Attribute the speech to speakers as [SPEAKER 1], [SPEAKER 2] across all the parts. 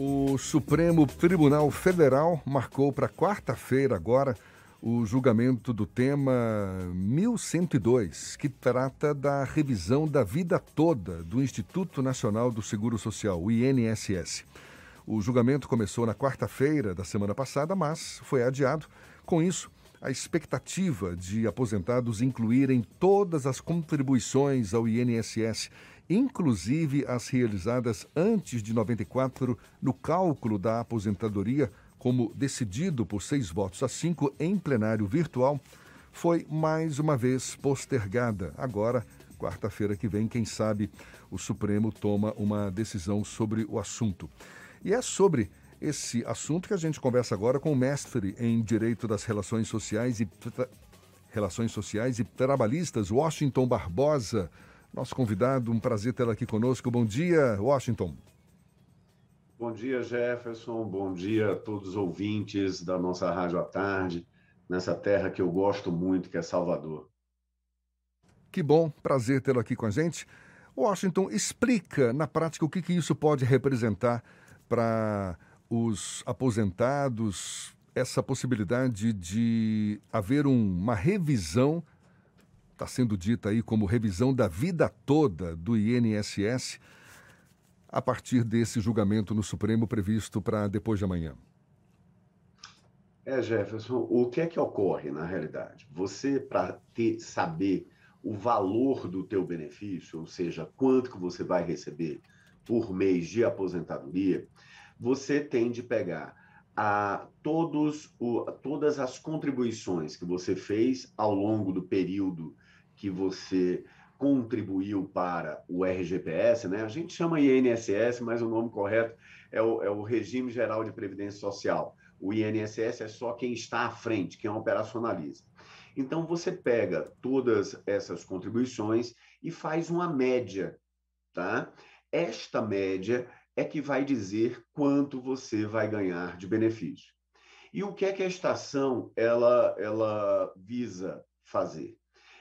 [SPEAKER 1] O Supremo Tribunal Federal marcou para quarta-feira agora o julgamento do tema 1102, que trata da revisão da vida toda do Instituto Nacional do Seguro Social, o INSS. O julgamento começou na quarta-feira da semana passada, mas foi adiado. Com isso, a expectativa de aposentados incluírem todas as contribuições ao INSS, inclusive as realizadas antes de 94, no cálculo da aposentadoria, como decidido por seis votos a cinco em plenário virtual, foi mais uma vez postergada. Agora, quarta-feira que vem, quem sabe o Supremo toma uma decisão sobre o assunto. E é sobre esse assunto que a gente conversa agora com o mestre em Direito das Relações Sociais e Relações Sociais e Trabalhistas, Washington Barbosa, nosso convidado. Um prazer tê-lo aqui conosco. Bom dia, Washington.
[SPEAKER 2] Bom dia, Jefferson. Bom dia a todos os ouvintes da nossa Rádio à Tarde, nessa terra que eu gosto muito, que é Salvador.
[SPEAKER 1] Que bom, prazer tê-lo aqui com a gente. Washington, explica na prática o que, que isso pode representar para os aposentados, essa possibilidade de haver um, uma revisão, está sendo dita aí como revisão da vida toda do INSS a partir desse julgamento no Supremo previsto para depois de amanhã?
[SPEAKER 2] É, Jefferson, o que é que ocorre na realidade? Você, para saber o valor do teu benefício, ou seja, quanto que você vai receber por mês de aposentadoria, você tem de pegar a todos o, todas as contribuições que você fez ao longo do período que você contribuiu para o RGPS, né? A gente chama INSS, mas o nome correto é o, é o Regime Geral de Previdência Social. O INSS é só quem está à frente, quem operacionaliza. Então, você pega todas essas contribuições e faz uma média, tá? Esta média é que vai dizer quanto você vai ganhar de benefício. E o que é que a estação ela, ela visa fazer?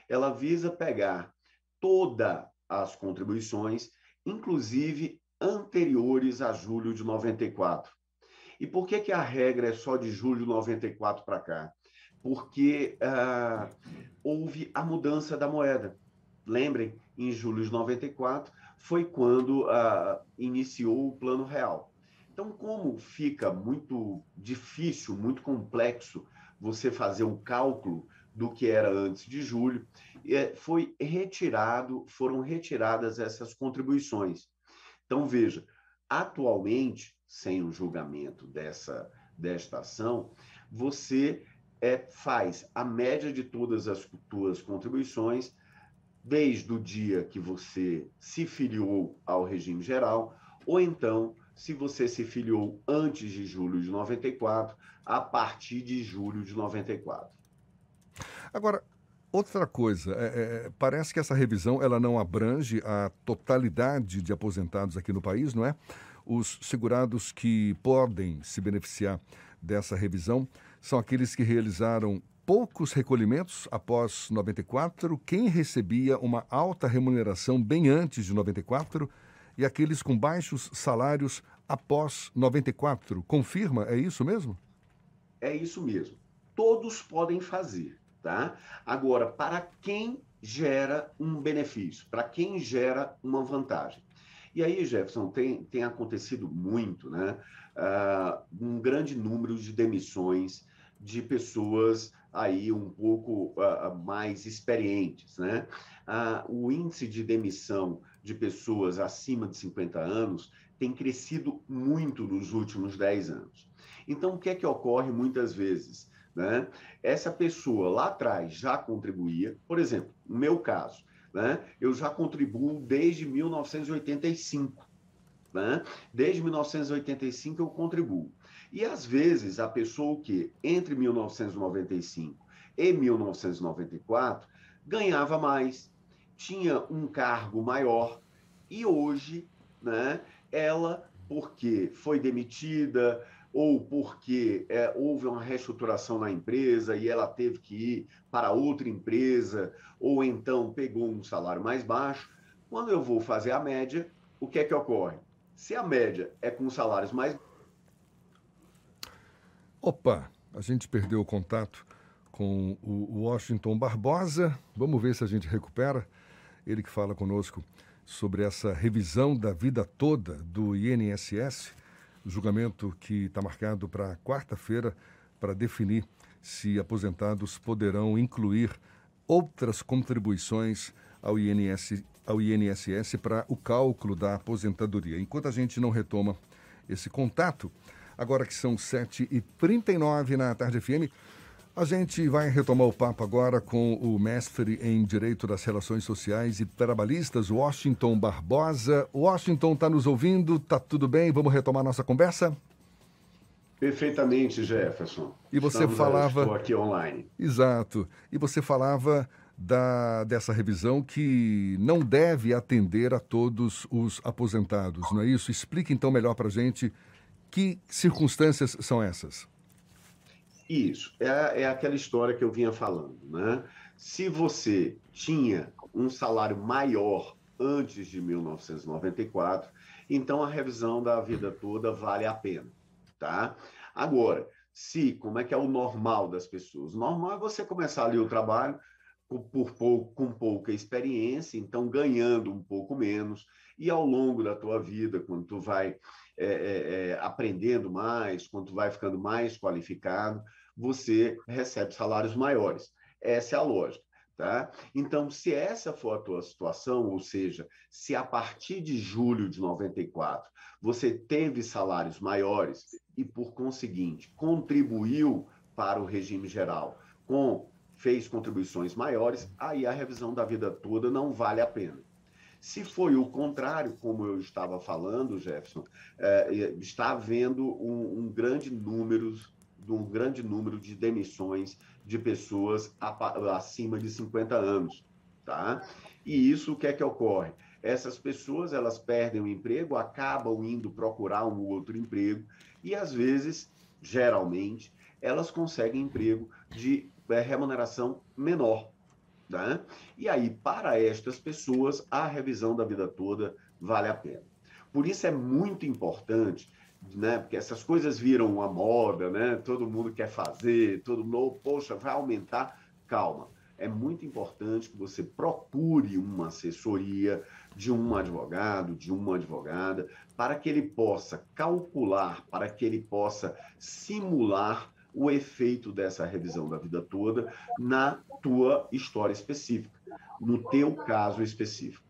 [SPEAKER 2] Ela visa pegar todas as contribuições, inclusive anteriores a julho de 94. E por que, que a regra é só de julho de 94 para cá? Porque ah, houve a mudança da moeda. Lembrem, em julho de 94 foi quando ah, iniciou o Plano Real. Então, como fica muito difícil, muito complexo você fazer um cálculo do que era antes de julho, é, foi retirado, foram retiradas essas contribuições. Então, veja, atualmente, sem o julgamento dessa, desta ação, você é, faz a média de todas as suas contribuições, desde o dia que você se filiou ao regime geral, ou então, se você se filiou antes de julho de 94, a partir de julho de 94.
[SPEAKER 1] Agora, outra coisa, é, é, parece que essa revisão ela não abrange a totalidade de aposentados aqui no país, não é? Os segurados que podem se beneficiar dessa revisão são aqueles que realizaram poucos recolhimentos após 94, quem recebia uma alta remuneração bem antes de 94 e aqueles com baixos salários após 94. Confirma, é isso mesmo?
[SPEAKER 2] É isso mesmo. Todos podem fazer. Tá? Agora, para quem gera um benefício, para quem gera uma vantagem. E aí, Jefferson, tem, tem acontecido muito, né? Uh, um grande número de demissões de pessoas aí um pouco uh, mais experientes, né? Uh, o índice de demissão de pessoas acima de 50 anos tem crescido muito nos últimos 10 anos. Então, o que é que ocorre muitas vezes? Né? Essa pessoa lá atrás já contribuía, por exemplo, no meu caso, né? eu já contribuo desde 1985. Né? Desde 1985 eu contribuo. E às vezes a pessoa que entre 1995 e 1994 ganhava mais, tinha um cargo maior e hoje, né, ela porque foi demitida, ou porque é, houve uma reestruturação na empresa e ela teve que ir para outra empresa, ou então pegou um salário mais baixo. Quando eu vou fazer a média, o que é que ocorre? Se a média é com salários mais.
[SPEAKER 1] Opa, a gente perdeu o contato com o Washington Barbosa. Vamos ver se a gente recupera. Ele que fala conosco sobre essa revisão da vida toda do INSS, julgamento que está marcado para quarta-feira para definir se aposentados poderão incluir outras contribuições ao, ao INSS para o cálculo da aposentadoria. Enquanto a gente não retoma esse contato, agora que são 7h39 na Tarde FM, a gente vai retomar o papo agora com o mestre em Direito das Relações Sociais e Trabalhistas, Washington Barbosa. Washington, está nos ouvindo? Está tudo bem? Vamos retomar nossa conversa?
[SPEAKER 2] Perfeitamente, Jefferson.
[SPEAKER 1] E você Estamos, falava.
[SPEAKER 2] Estou aqui online.
[SPEAKER 1] Exato. E você falava da, dessa revisão que não deve atender a todos os aposentados, não é isso? Explique então melhor para a gente que circunstâncias são essas.
[SPEAKER 2] Isso, é, é aquela história que eu vinha falando, né? Se você tinha um salário maior antes de 1994, então a revisão da vida toda vale a pena, tá? Agora, se, como é que é o normal das pessoas? O normal é você começar ali o trabalho por, por pouco, com pouca experiência, então ganhando um pouco menos, e ao longo da tua vida, quando tu vai é, é, é, aprendendo mais, quando tu vai ficando mais qualificado, você recebe salários maiores. Essa é a lógica. Tá? Então, se essa for a tua situação, ou seja, se a partir de julho de 94 você teve salários maiores e, por conseguinte, contribuiu para o regime geral com fez contribuições maiores, aí a revisão da vida toda não vale a pena. Se foi o contrário, como eu estava falando, Jefferson, é, está havendo um, um grande número de um grande número de demissões de pessoas acima de 50 anos, tá? E isso o que é que ocorre? Essas pessoas elas perdem o emprego, acabam indo procurar um outro emprego e às vezes, geralmente, elas conseguem emprego de é, remuneração menor, tá? E aí para estas pessoas a revisão da vida toda vale a pena. Por isso é muito importante né? Porque essas coisas viram uma moda, né? Todo mundo quer fazer, todo mundo, poxa, vai aumentar. Calma. É muito importante que você procure uma assessoria de um advogado, de uma advogada, para que ele possa calcular, para que ele possa simular o efeito dessa revisão da vida toda na tua história específica, no teu caso específico.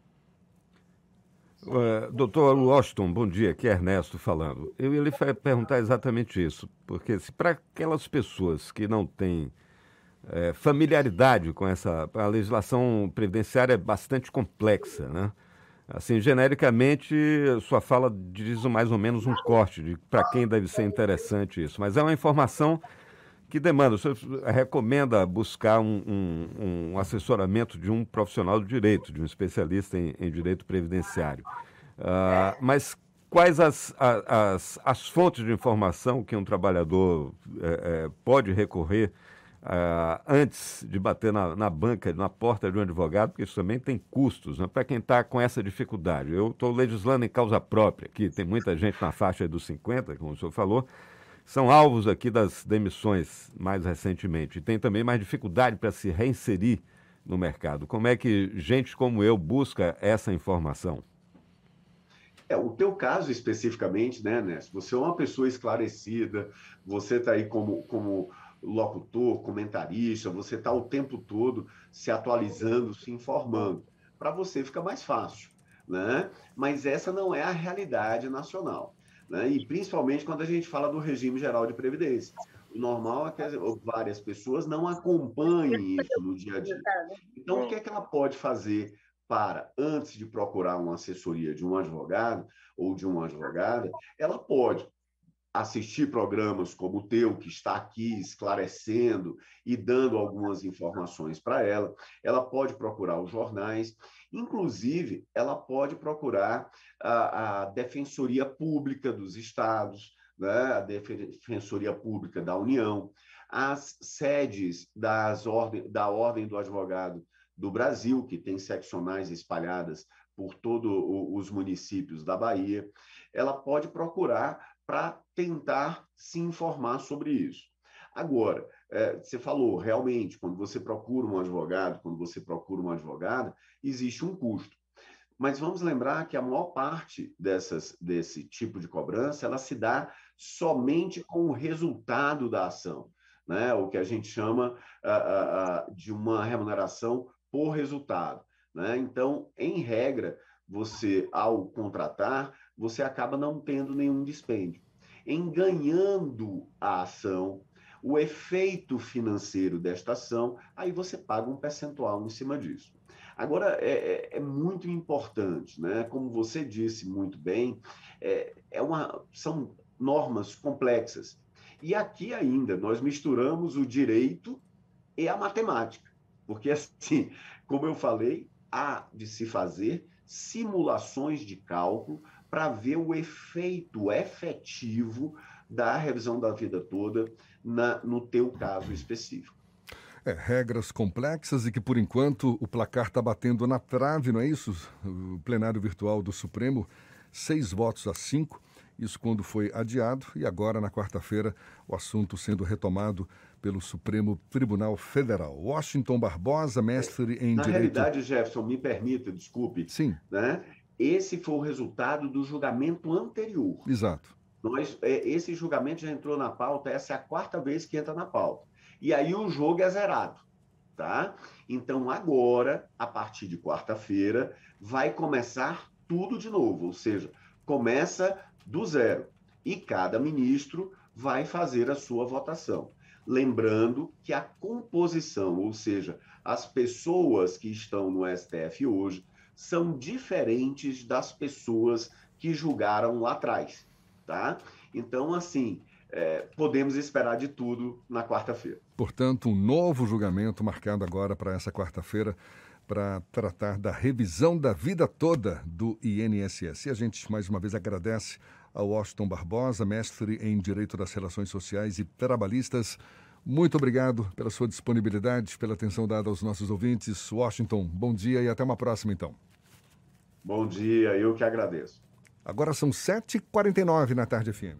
[SPEAKER 3] Uh, doutor Washington, bom dia, aqui é Ernesto falando. Eu ia lhe perguntar exatamente isso, porque se para aquelas pessoas que não têm é, familiaridade com essa. A legislação previdenciária é bastante complexa, né? Assim, genericamente, sua fala diz mais ou menos um corte de para quem deve ser interessante isso, mas é uma informação que demanda. O senhor recomenda buscar um, um, um, assessoramento de um profissional do direito, de um especialista em, em direito previdenciário. Uh, mas quais as, as, as fontes de informação que um trabalhador é, é, pode recorrer uh, antes de bater na, na, banca, na porta de um advogado, porque isso também tem custos, né? para quem está com essa dificuldade. Eu estou legislando em causa própria, aqui tem muita gente na faixa dos 50, como o senhor falou, são alvos aqui das demissões mais recentemente e tem também mais dificuldade para se reinserir no mercado. Como é que gente como eu busca essa informação?
[SPEAKER 2] É, o teu caso especificamente, né, Ness? Você é uma pessoa esclarecida, você está aí como, como locutor, comentarista, você está o tempo todo se atualizando, se informando. Para você fica mais fácil, né? Mas essa não é a realidade nacional né? e principalmente quando a gente fala do regime geral de previdência. O normal é que várias pessoas não acompanhem isso no dia a dia. Então, o que é que ela pode fazer para, antes de procurar uma assessoria de um advogado ou de uma advogada, ela pode assistir programas como o teu, que está aqui esclarecendo e dando algumas informações para ela. Ela pode procurar os jornais, inclusive, ela pode procurar a, a Defensoria Pública dos Estados, né? a Defensoria Pública da União, as sedes das ordem, da Ordem do Advogado do Brasil, que tem seccionais espalhadas por todos os municípios da Bahia. ela pode procurar para tentar se informar sobre isso. Agora, é, você falou, realmente, quando você procura um advogado, quando você procura uma advogada, existe um custo. Mas vamos lembrar que a maior parte dessas, desse tipo de cobrança ela se dá somente com o resultado da ação, né? o que a gente chama uh, uh, de uma remuneração por resultado. Né? Então, em regra, você, ao contratar, você acaba não tendo nenhum dispêndio. Em ganhando a ação, o efeito financeiro desta ação, aí você paga um percentual em cima disso. Agora, é, é, é, muito importante, né? como você disse muito bem, é, é uma, são normas complexas. E aqui ainda nós misturamos o direito e a matemática, porque assim, como eu falei, há de se fazer simulações de cálculo para ver o efeito efetivo da revisão da vida toda na, no teu caso específico.
[SPEAKER 1] É, regras complexas e que, por enquanto, o placar está batendo na trave, não é isso? O plenário virtual do Supremo, seis votos a cinco, isso quando foi adiado, e agora, na quarta-feira, o assunto sendo retomado pelo Supremo Tribunal Federal. Washington Barbosa, mestre em
[SPEAKER 2] na
[SPEAKER 1] Direito...
[SPEAKER 2] Na realidade, Jefferson, me permita, desculpe.
[SPEAKER 1] Sim.
[SPEAKER 2] Né? Esse foi o resultado do julgamento anterior.
[SPEAKER 1] Exato.
[SPEAKER 2] Nós, é, esse julgamento já entrou na pauta, essa é a quarta vez que entra na pauta e aí o jogo é zerado, tá? Então agora, a partir de quarta-feira, vai começar tudo de novo, ou seja, começa do zero e cada ministro vai fazer a sua votação. Lembrando que a composição, ou seja, as pessoas que estão no STF hoje, são diferentes das pessoas que julgaram lá atrás, tá? Então, assim, é, podemos esperar de tudo na quarta-feira.
[SPEAKER 1] Portanto, um novo julgamento marcado agora para essa quarta-feira para tratar da revisão da vida toda do INSS. E a gente mais uma vez agradece ao Washington Barbosa, mestre em Direito das Relações Sociais e Trabalhistas. Muito obrigado pela sua disponibilidade, pela atenção dada aos nossos ouvintes. Washington, bom dia e até uma próxima, então.
[SPEAKER 2] Bom dia, eu que agradeço.
[SPEAKER 1] Agora são 7h49 na tarde FM.